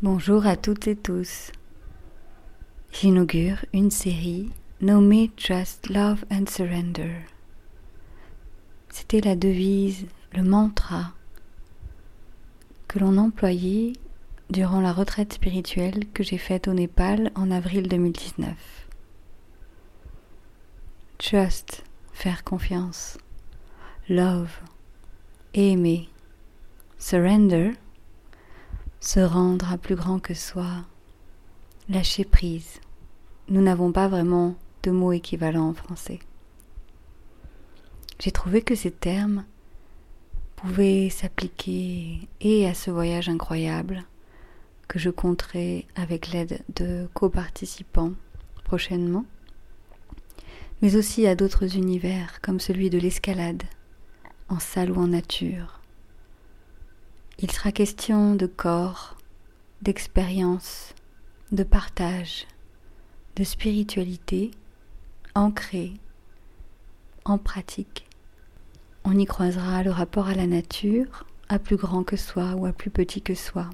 Bonjour à toutes et tous. J'inaugure une série nommée Trust, Love and Surrender. C'était la devise, le mantra que l'on employait durant la retraite spirituelle que j'ai faite au Népal en avril 2019. Trust, faire confiance. Love, aimer. Surrender, se rendre à plus grand que soi, lâcher prise. Nous n'avons pas vraiment de mots équivalents en français. J'ai trouvé que ces termes pouvaient s'appliquer et à ce voyage incroyable que je compterai avec l'aide de coparticipants prochainement, mais aussi à d'autres univers comme celui de l'escalade, en salle ou en nature, il sera question de corps, d'expérience, de partage, de spiritualité ancrée en pratique. On y croisera le rapport à la nature, à plus grand que soi ou à plus petit que soi,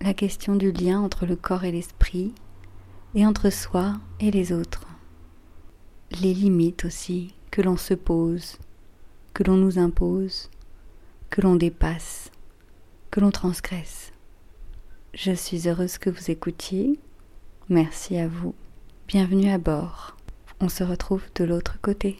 la question du lien entre le corps et l'esprit, et entre soi et les autres, les limites aussi que l'on se pose, que l'on nous impose, que l'on dépasse que l'on transgresse. Je suis heureuse que vous écoutiez. Merci à vous. Bienvenue à bord. On se retrouve de l'autre côté.